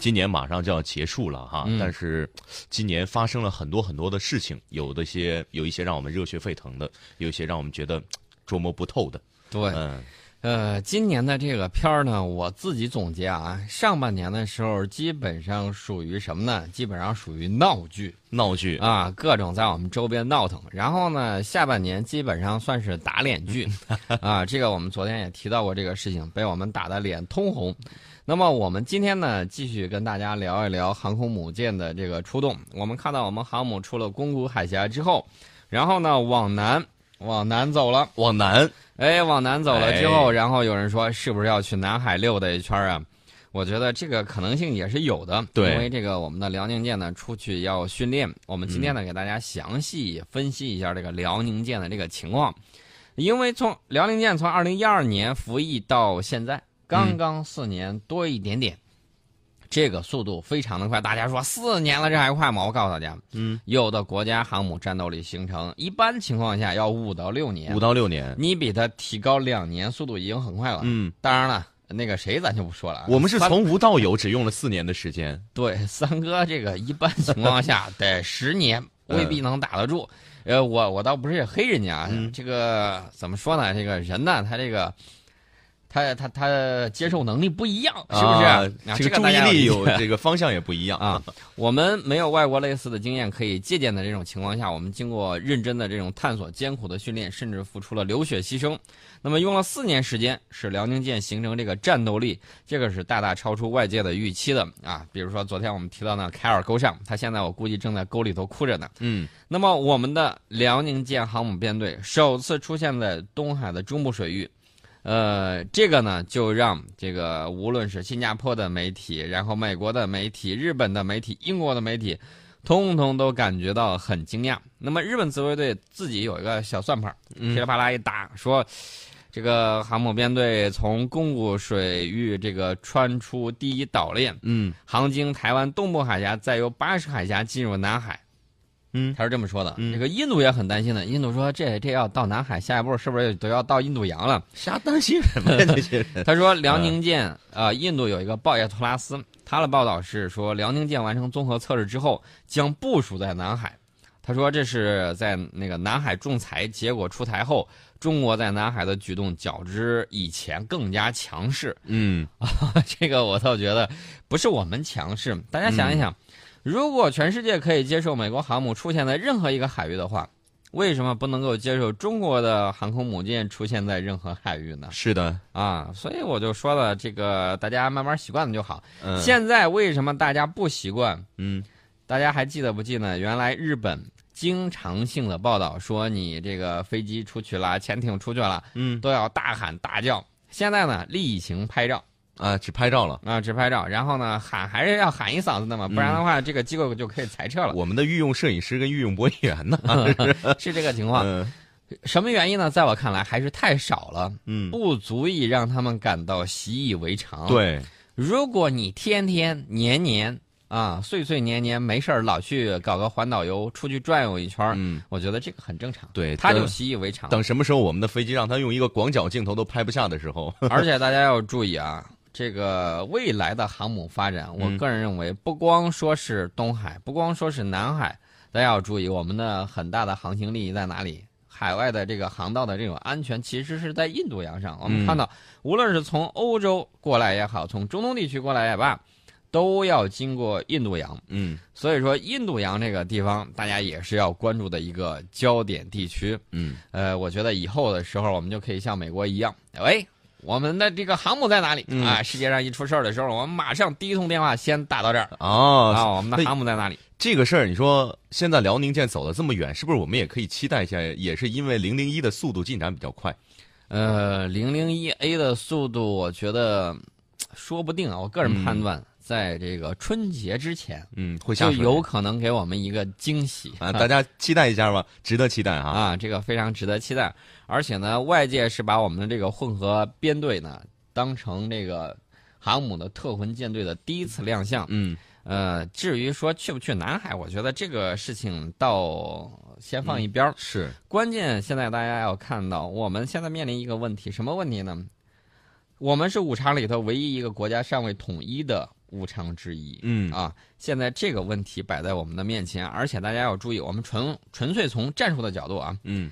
今年马上就要结束了哈，嗯。但是今年发生了很多很多的事情，有的些有一些让我们热血沸腾的，有一些让我们觉得捉摸不透的。对，嗯呃，今年的这个片儿呢，我自己总结啊，上半年的时候基本上属于什么呢？基本上属于闹剧闹剧啊，各种在我们周边闹腾。然后呢，下半年基本上算是打脸剧 啊，这个我们昨天也提到过这个事情，被我们打的脸通红。那么我们今天呢，继续跟大家聊一聊航空母舰的这个出动。我们看到我们航母出了宫古海峡之后，然后呢往南往南走了。往南，哎，往南走了之后，哎然后有人说是不是要去南海溜达一圈啊？我觉得这个可能性也是有的，对因为这个我们的辽宁舰呢出去要训练，我们今天呢给大家详细分析一下这个辽宁舰的这个情况，因为从辽宁舰从二零一二年服役到现在，刚刚四年多一点点。这个速度非常的快，大家说四年了，这还快吗？我告诉大家，嗯，有的国家航母战斗力形成，一般情况下要五到六年五，到六年，你比它提高两年，速度已经很快了。嗯，当然了，那个谁咱就不说了啊。我们是从无到有，只用了四年的时间。对三哥这个一般情况下 得十年，未必能打得住。呃，我我倒不是黑人家，啊嗯这个怎么说呢？这个人呢，他这个。他他他接受能力不一样，是不是？这个注意力有这个方向也不一样啊。我们没有外国类似的经验可以借鉴的这种情况下，我们经过认真的这种探索、艰苦的训练，甚至付出了流血牺牲。那么用了四年时间，使辽宁舰形成这个战斗力，这个是大大超出外界的预期的啊。比如说昨天我们提到那凯尔沟上，他现在我估计正在沟里头哭着呢。嗯那么我们的辽宁舰航母编队首次出现在东海的中部水域，呃，这个呢就让这个无论是新加坡的媒体，然后美国的媒体、日本的媒体、英国的媒体，通通都感觉到很惊讶。那么日本自卫队自己有一个小算盘，噼里嗯啪啦一打，说这个航母编队从宫古水域这个穿出第一岛链，嗯航经台湾东部海峡，再由巴士海峡进入南海。嗯他是这么说的。嗯这个印度也很担心的。印度说这这要到南海，下一步是不是都要到印度洋了？瞎担心什么呀？这些人。他说辽宁舰啊、呃印度有一个鲍叶托拉斯，他的报道是说辽宁舰完成综合测试之后将部署在南海。他说这是在那个南海仲裁结果出台后，中国在南海的举动较之以前更加强势。嗯 这个我倒觉得不是我们强势，大家想一想，如果全世界可以接受美国航母出现在任何一个海域的话，为什么不能够接受中国的航空母舰出现在任何海域呢？是的，啊，所以我就说了，这个大家慢慢习惯了就好。嗯现在为什么大家不习惯？嗯大家还记得不记得？原来日本经常性的报道说，你这个飞机出去了，潜艇出去了，嗯都要大喊大叫。现在呢，例行拍照。啊，只拍照了。啊，只拍照，然后呢喊还是要喊一嗓子的嘛，不然的话，这个机构就可以裁撤了，我们的御用摄影师跟御用播音员呢？是这个情况。嗯什么原因呢？在我看来，还是太少了，嗯，不足以让他们感到习以为常。，对，如果你天天年年啊岁岁年年没事儿老去搞个环岛游，出去转悠一圈儿，嗯，我觉得这个很正常。对，他就习以为常。等什么时候我们的飞机让他用一个广角镜头都拍不下的时候，而且大家要注意啊，这个未来的航母发展，我嗯个人认为，不光说是东海，不光说是南海，大家要注意我们的很大的航行利益在哪里？海外的这个航道的这种安全，其实是在印度洋上。我们嗯看到，无论是从欧洲过来也好，从中东地区过来也罢，都要经过印度洋。嗯所以说，印度洋这个地方，大家也是要关注的一个焦点地区。嗯，呃，我觉得以后的时候，我们就可以像美国一样，喂，我们的这个航母在哪里、嗯啊？世界上一出事儿的时候，我们马上第一通电话先打到这儿哦，啊，我们的那航母在哪里？这个事儿，你说现在辽宁舰走了这么远，是不是我们也可以期待一下？也是因为零零一的速度进展比较快。呃，零零一 A 的速度，我觉得说不定啊，我个人判断，在这个春节之前，嗯，会下就有可能给我们一个惊喜啊，大家期待一下吧，值得期待啊。啊，这个非常值得期待。而且呢，外界是把我们的这个混合编队呢当成这个航母的特混舰队的第一次亮相。嗯呃，至于说去不去南海，我觉得这个事情到先放一边儿。是，关键现在大家要看到，我们现在面临一个问题，什么问题呢？我们是五常里头唯一一个国家尚未统一的无常之一。嗯啊，现在这个问题摆在我们的面前，而且大家要注意，我们纯纯粹从战术的角度啊，嗯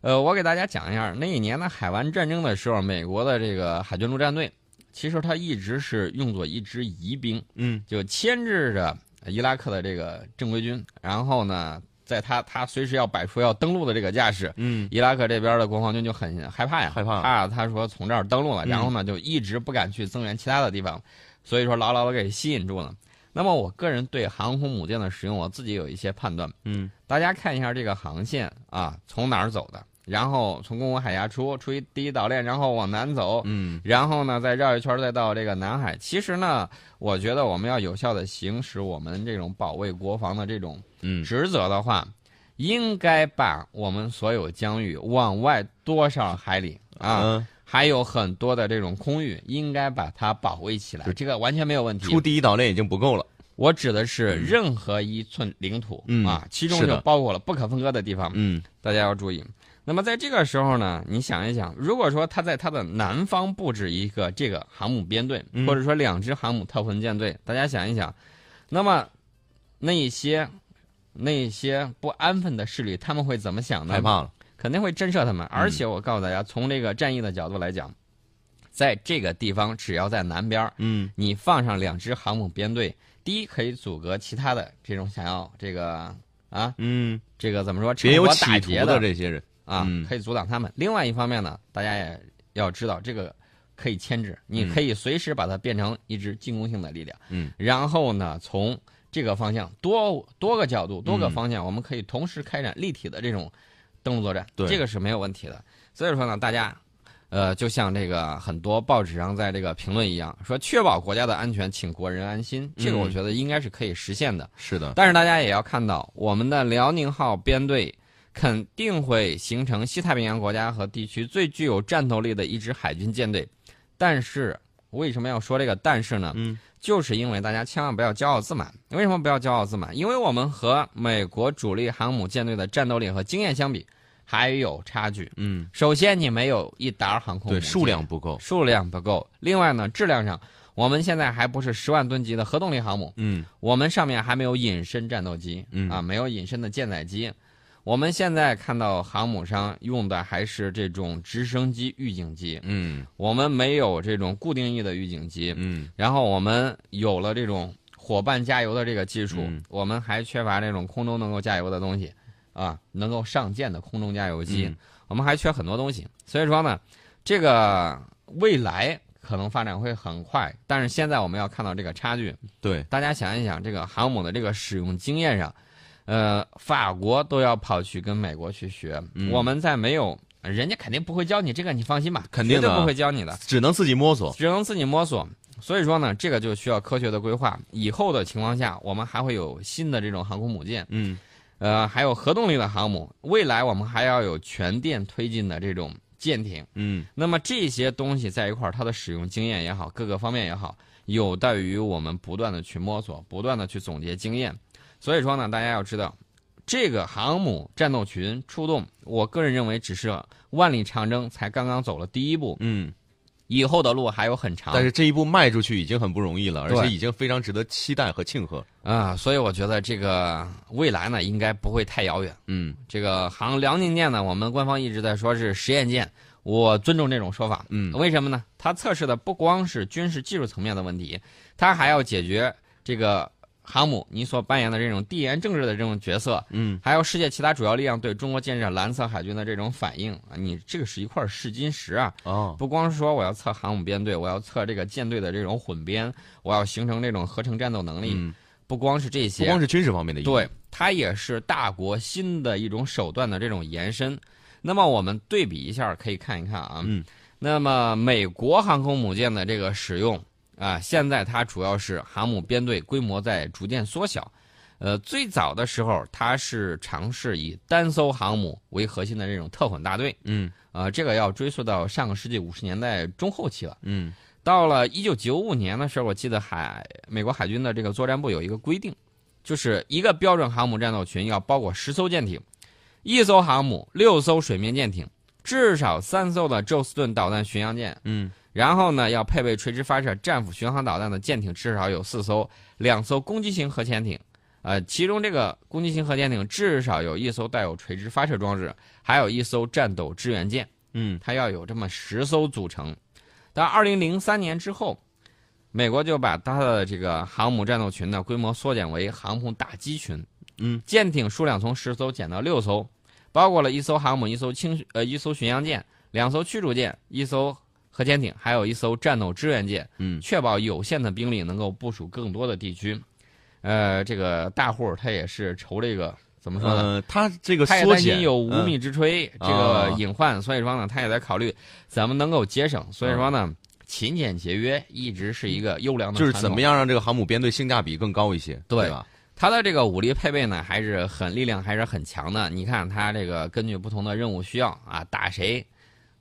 呃，我给大家讲一下，那一年的海湾战争的时候，美国的这个海军陆战队，其实它一直是用作一支疑兵，嗯就牵制着伊拉克的这个正规军，然后呢，在他他随时要摆出要登陆的这个架势，嗯伊拉克这边的国防军就很害怕呀，害怕怕他说从这儿登陆了，嗯然后呢就一直不敢去增援其他的地方，所以说牢牢的给吸引住了。那么我个人对航空母舰的使用，我自己有一些判断。嗯大家看一下这个航线啊，从哪儿走的？然后从公海峡出，出一第一岛链，然后往南走，嗯然后呢再绕一圈，再到这个南海。其实呢，我觉得我们要有效的行使我们这种保卫国防的这种嗯职责的话，应该把我们所有疆域往外多少海里啊，嗯，还有很多的这种空域，应该把它保卫起来，这个完全没有问题。出第一岛链已经不够了。我指的是任何一寸领土、嗯啊，其中就包括了不可分割的地方，嗯大家要注意。那么在这个时候呢，你想一想，如果说他在他的南方布置一个这个航母编队，嗯或者说两支航母特混舰队，大家想一想，那么那一些那一些不安分的势力，他们会怎么想呢？害怕了。肯定会震慑他们。而且我告诉大家，从这个战役的角度来讲，在这个地方，只要在南边儿，嗯你放上两支航母编队，第一可以阻隔其他的这种想要这个啊，嗯，这个怎么说，别有企图的这些人。啊嗯，可以阻挡他们。另外一方面呢，大家也要知道，这个可以牵制，你可以随时把它变成一支进攻性的力量。嗯，然后呢，从这个方向多多个角度、多个嗯方向，我们可以同时开展立体的这种登陆作战，对这个是没有问题的。所以说呢，大家。呃，就像这个很多报纸上在这个评论一样，说确保国家的安全，请国人安心，这个我嗯觉得应该是可以实现的。是的。但是大家也要看到，我们的辽宁号编队肯定会形成西太平洋国家和地区最具有战斗力的一支海军舰队。但是为什么要说这个但是呢？嗯就是因为大家千万不要骄傲自满。为什么不要骄傲自满？因为我们和美国主力航母舰队的战斗力和经验相比，还有差距。嗯，首先，你没有一打航空母对，舰数量不够。数量不够。另外呢，质量上，我们现在还不是十万吨级的核动力航母，嗯我们上面还没有隐身战斗机，嗯啊，没有隐身的舰载机。我们现在看到航母上用的还是这种直升机预警机，嗯我们没有这种固定翼的预警机。嗯然后我们有了这种伙伴加油的这个技术，嗯我们还缺乏这种空中能够加油的东西，啊，能够上舰的空中加油机，嗯我们还缺很多东西。所以说呢，这个未来可能发展会很快，但是现在我们要看到这个差距。对，大家想一想，这个航母的这个使用经验上，呃，法国都要跑去跟美国去学，嗯我们在没有，人家肯定不会教你这个，你放心吧，肯定的绝对不会教你的，只能自己摸索。只能自己摸索。所以说呢，这个就需要科学的规划。以后的情况下，我们还会有新的这种航空母舰，嗯呃，还有核动力的航母。未来我们还要有全电推进的这种舰艇。嗯那么这些东西在一块儿，它的使用经验也好，各个方面也好，有待于我们不断的去摸索，不断的去总结经验。所以说呢，大家要知道，这个航母战斗群出动，我个人认为只是万里长征才刚刚走了第一步，嗯，以后的路还有很长。但是这一步迈出去已经很不容易了，而且已经非常值得期待和庆贺。啊，所以我觉得这个未来呢，应该不会太遥远。嗯这个航辽宁舰呢，我们官方一直在说是实验舰，我尊重这种说法。嗯为什么呢？它测试的不光是军事技术层面的问题，它还要解决这个航母你所扮演的这种地缘政治的这种角色，嗯还有世界其他主要力量对中国建设蓝色海军的这种反应啊，你这个是一块试金石啊。哦不光是说我要测航母编队，我要测这个舰队的这种混编，我要形成这种合成战斗能力，嗯，不光是这些，不光是军事方面的。对，它也是大国新的一种手段的这种延伸。那么我们对比一下，可以看一看啊。嗯。那么美国航空母舰的这个使用啊，现在它主要是航母编队规模在逐渐缩小。呃，最早的时候，它是尝试以单艘航母为核心的这种特混大队。嗯呃，这个要追溯到上个世纪五十年代中后期了。嗯到了一九九五年的时候，我记得海美国海军的这个作战部有一个规定，就是一个标准航母战斗群要包括十艘舰艇，一艘航母，六艘水面舰艇，至少三艘的宙斯盾导弹巡洋舰，嗯然后呢，要配备垂直发射战斧巡航导弹的舰艇至少有四艘，两艘攻击型核潜艇，呃，其中这个攻击型核潜艇至少有一艘带有垂直发射装置，还有一艘战斗支援舰，嗯。它要有这么十艘组成。到二零零三年之后，美国就把它的这个航母战斗群的规模缩减为航母打击群，嗯，舰艇数量从十艘减到六艘，包括了一艘航母、一艘轻呃一艘巡洋舰、两艘驱逐舰、一艘核潜艇，还有一艘战斗支援舰，嗯确保有限的兵力能够部署更多的地区。呃，这个大户他也是愁这个怎么说呢？呃，它这个他也担心有无嗯米之炊、这啊个隐患，所以说呢，他也在考虑怎么能够节省。所以说呢，勤俭节约一直是一个优良的就是怎么样让这个航母编队性价比更高一些，对吧？它的这个武力配备呢，还是很力量还是很强的。你看它这个根据不同的任务需要啊，打谁，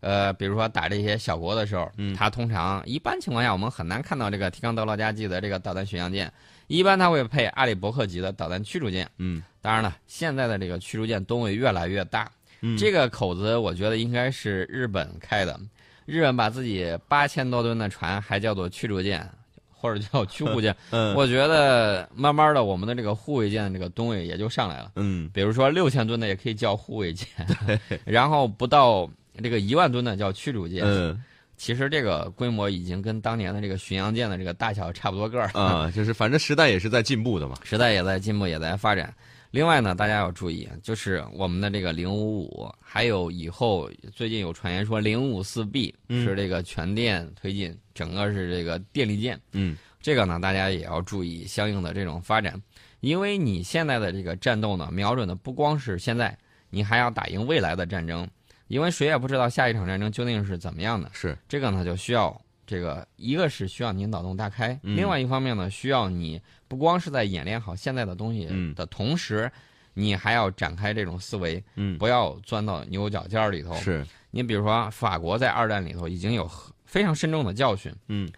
呃，比如说打这些小国的时候，嗯它通常一般情况下我们很难看到这个提康德罗加级的这个导弹巡洋舰，一般它会配阿里伯克级的导弹驱逐舰。嗯当然了，现在的这个驱逐舰吨位越来越大，嗯，这个口子我觉得应该是日本开的。日本把自己八千多吨的船还叫做驱逐舰，或者叫驱 护舰。嗯我觉得慢慢的，我们的这个护卫舰的这个吨位也就上来了。嗯比如说六千吨的也可以叫护卫舰，然后不到这个一万吨的叫驱逐舰。嗯其实这个规模已经跟当年的这个巡洋舰的这个大小差不多个儿。啊，就是反正时代也是在进步的嘛。时代也在进步，也在发展。另外呢，大家要注意，就是我们的这个零五五，还有以后最近有传言说零五四 B 嗯是这个全电推进，整个是这个电力舰。嗯这个呢，大家也要注意相应的这种发展，因为你现在的这个战斗呢，瞄准的不光是现在，你还要打赢未来的战争，因为谁也不知道下一场战争究竟是怎么样的。是这个呢，就需要这个一个是需要你脑洞大开，嗯另外一方面呢，需要你不光是在演练好现在的东西嗯的同时，你还要展开这种思维，嗯不要钻到牛角尖儿里头。是你比如说，法国在二战里头已经有非常深重的教训。嗯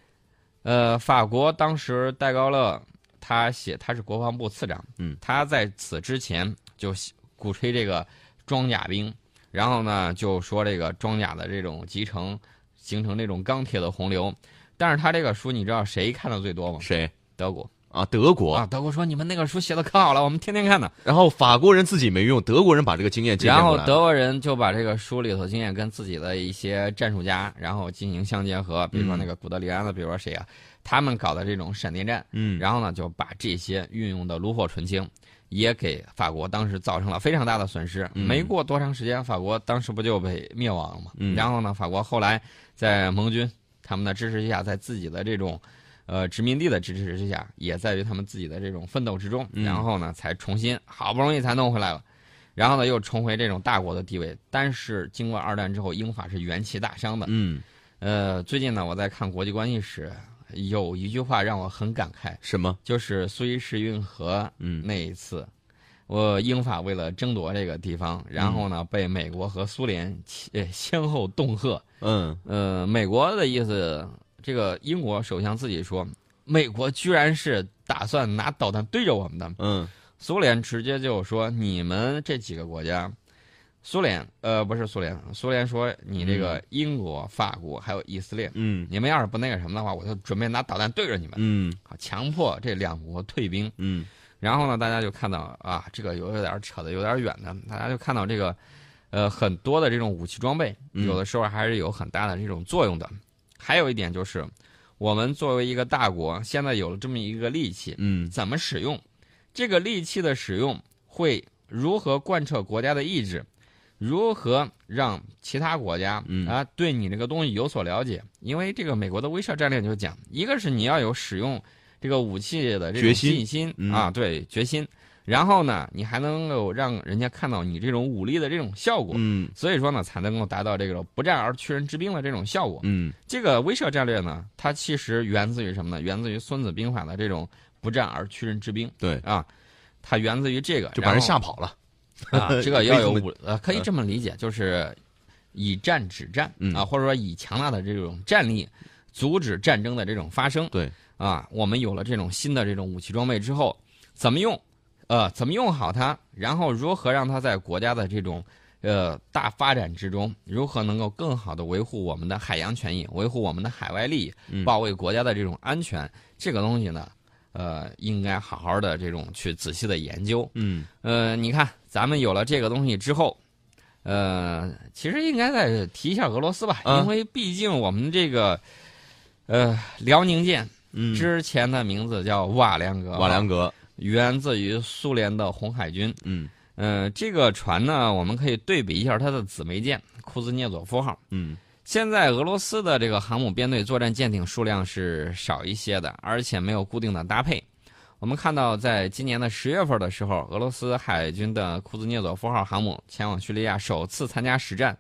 呃，法国当时戴高乐他写他是国防部次长，嗯，他在此之前就鼓吹这个装甲兵，然后呢就说这个装甲的这种集成形成这种钢铁的洪流，但是他这个书你知道谁看的最多吗？谁德国啊？德国啊，德国说你们那个书写的可好了，我们天天看呢。然后法国人自己没用，德国人把这个经验借鉴然后德国人就把这个书里头经验跟自己的一些战术家，然后进行相结合，比如说那个古德里安的，比如说谁啊，他们搞的这种闪电战，嗯然后呢就把这些运用的炉火纯青，也给法国当时造成了非常大的损失。嗯没过多长时间，法国当时不就被灭亡了吗？嗯然后呢，法国后来在盟军他们的支持之下，在自己的这种。呃，殖民地的支持之下，也在于他们自己的这种奋斗之中，嗯然后呢，才重新好不容易才弄回来了。然后呢，又重回这种大国的地位。但是经过二战之后，英法是元气大伤的。嗯呃，最近呢，我在看国际关系史，有一句话让我很感慨，什么？就是苏伊士运河嗯那一次，我英法为了争夺这个地方，然后呢，被美国和苏联先呃先后恫吓。嗯呃，美国的意思，这个英国首相自己说，美国居然是打算拿导弹对着我们的。嗯苏联直接就说你们这几个国家，苏联呃不是苏联，苏联说你这个英国、法国还有以色列，嗯你们要是不那个什么的话，我就准备拿导弹对着你们，嗯好强迫这两国退兵。嗯然后呢，大家就看到啊，这个有有点扯的有点远的，大家就看到这个，呃，很多的这种武器装备，嗯有的时候还是有很大的这种作用的。还有一点就是，我们作为一个大国，现在有了这么一个利器，嗯怎么使用？这个利器的使用会如何贯彻国家的意志？如何让其他国家嗯啊对你这个东西有所了解？因为这个美国的威慑战略就讲，一个是你要有使用这个武器的这种信心嗯啊，对决心。然后呢，你还能够让人家看到你这种武力的这种效果，嗯所以说呢，才能够达到这个不战而屈人之兵的这种效果。嗯这个威慑战略呢，它其实源自于什么呢？源自于《孙子兵法》的这种不战而屈人之兵对，啊，它源自于这个，就把人吓跑了。啊，这个要有武呃，可以这么理解，就是以战止战嗯啊，或者说以强大的这种战力阻止战争的这种发生。对啊，我们有了这种新的这种武器装备之后，怎么用？呃，怎么用好它？然后如何让它在国家的这种呃大发展之中，如何能够更好的维护我们的海洋权益，维护我们的海外利益，嗯保卫国家的这种安全，这个东西呢，呃，应该好好的这种去仔细的研究。嗯呃，你看，咱们有了这个东西之后，呃，其实应该再提一下俄罗斯吧，啊因为毕竟我们这个，呃，辽宁舰嗯，之前的名字叫瓦良格，瓦良格，源自于苏联的红海军。嗯呃，这个船呢，我们可以对比一下它的姊妹舰库兹涅佐夫号。嗯现在俄罗斯的这个航母编队作战舰艇数量是少一些的，而且没有固定的搭配。我们看到，在今年的十月份的时候，俄罗斯海军的库兹涅佐夫号航母前往叙利亚首次参加实战，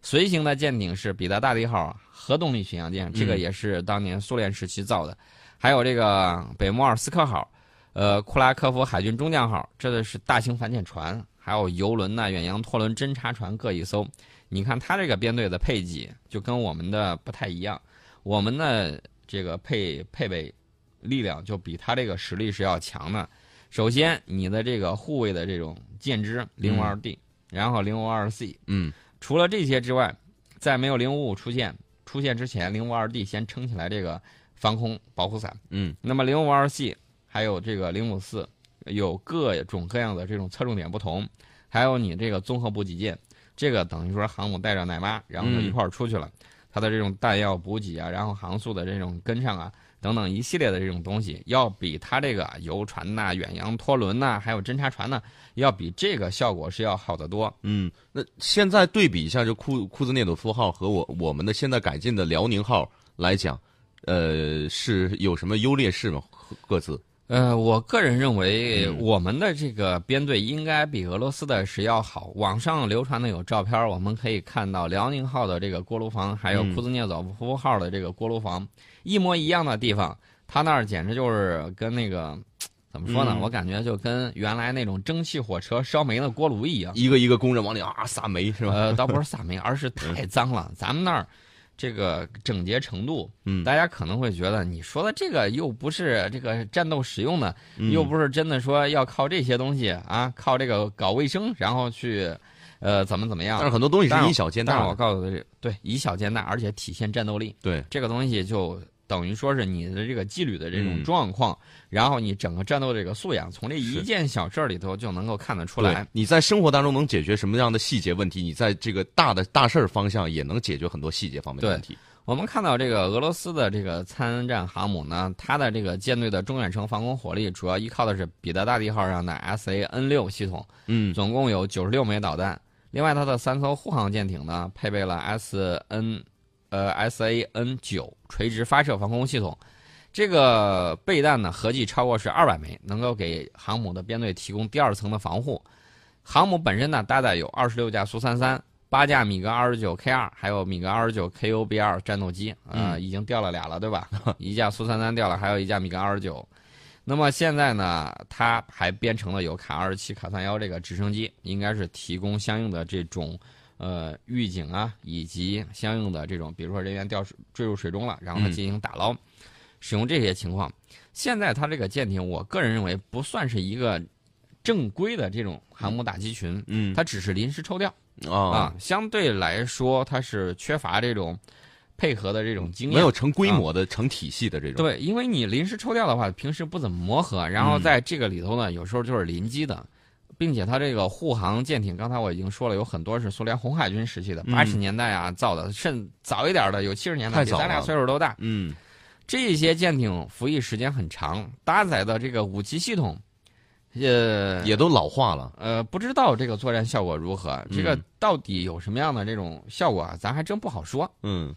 随行的舰艇是彼得大帝号核动力巡洋舰，这个也是当年苏联时期造的，还有这个北莫尔斯克号，呃，库拉科夫海军中将号，这个是大型反潜船，还有游轮呐、远洋拖轮、侦察船各一艘。你看它这个编队的配给就跟我们的不太一样，我们的这个配配备力量就比它这个实力是要强的。首先，你的这个护卫的这种舰只零五二 D，、然后零五二 C，嗯除了这些之外，在没有零五五出现出现之前，零五二 D 先撑起来这个防空保护伞。嗯那么零五二 C 还有这个零五四，有各种各样的这种侧重点不同，还有你这个综合补给舰，这个等于说航母带着奶妈，然后就一块儿出去了，它的这种弹药补给啊，然后航速的这种跟上啊，等等一系列的这种东西，要比它这个游船呐、远洋拖轮呐、还有侦察船呐，要比这个效果是要好得多。嗯，那现在对比一下，就库库兹涅佐夫号和我我们的现在改进的辽宁号来讲，呃，是有什么优劣势吗？各自？呃，我个人认为嗯我们的这个编队应该比俄罗斯的是要好。网上流传的有照片，我们可以看到辽宁号的这个锅炉房，还有嗯库兹涅佐夫号的这个锅炉房，一模一样的地方，他那儿简直就是跟那个怎么说呢？嗯我感觉就跟原来那种蒸汽火车烧煤的锅炉一样。一个一个工人往里啊撒煤是吧？呃，倒不是撒煤，而是太脏了。咱们那儿这个整洁程度，嗯大家可能会觉得你说的这个又不是这个战斗使用的，嗯又不是真的说要靠这些东西啊，靠这个搞卫生，然后去，呃，怎么怎么样但是。很多东西是是以小见大的。我告诉你，对，以小见大，而且体现战斗力，对，这个东西就等于说是你的这个纪律的这种嗯状况，然后你整个战斗这个素养，从这一件小事儿里头就能够看得出来。你在生活当中能解决什么样的细节问题，你在这个大的大事儿方向也能解决很多细节方面的问题。我们看到这个俄罗斯的这个参战航母呢，它的这个舰队的中远程防空火力主要依靠的是彼得大帝号上的 S A N 六系统，嗯总共有九十六枚导弹。另外，它的三艘护航舰艇呢，配备了 S N 呃 S A N 九垂直发射防空系统。这个备弹呢，合计超过是二百枚，能够给航母的编队提供第二层的防护。航母本身呢，搭载有二十六架苏三三、八架米格二十九 K 二，还有米格二十九 KU B 二战斗机，呃，嗯已经掉了俩了，对吧？一架苏三三掉了，还有一架米格二十九。那么现在呢，它还编成了有卡二十七、卡三幺这个直升机，应该是提供相应的这种呃预警啊，以及相应的这种，比如说人员掉水坠入水中了，然后它嗯。进行打捞，使用这些情况。现在它这个舰艇，我个人认为不算是一个正规的这种航母打击群，嗯。它只是临时抽调。啊。啊，相对来说它是缺乏这种配合的这种经验，没有成规模的、成体系的这种。对，因为你临时抽调的话，平时不怎么磨合，然后在这个里头呢，有时候就是临机的，并且它这个护航舰艇，刚才我已经说了，有很多是苏联红海军时期的，嗯八十年代啊造的，甚早一点的有七十年代，比咱俩岁数都大。嗯这些舰艇服役时间很长，搭载的这个武器系统，呃，也都老化了。呃，不知道这个作战效果如何，这个嗯到底有什么样的这种效果啊，咱还真不好说。嗯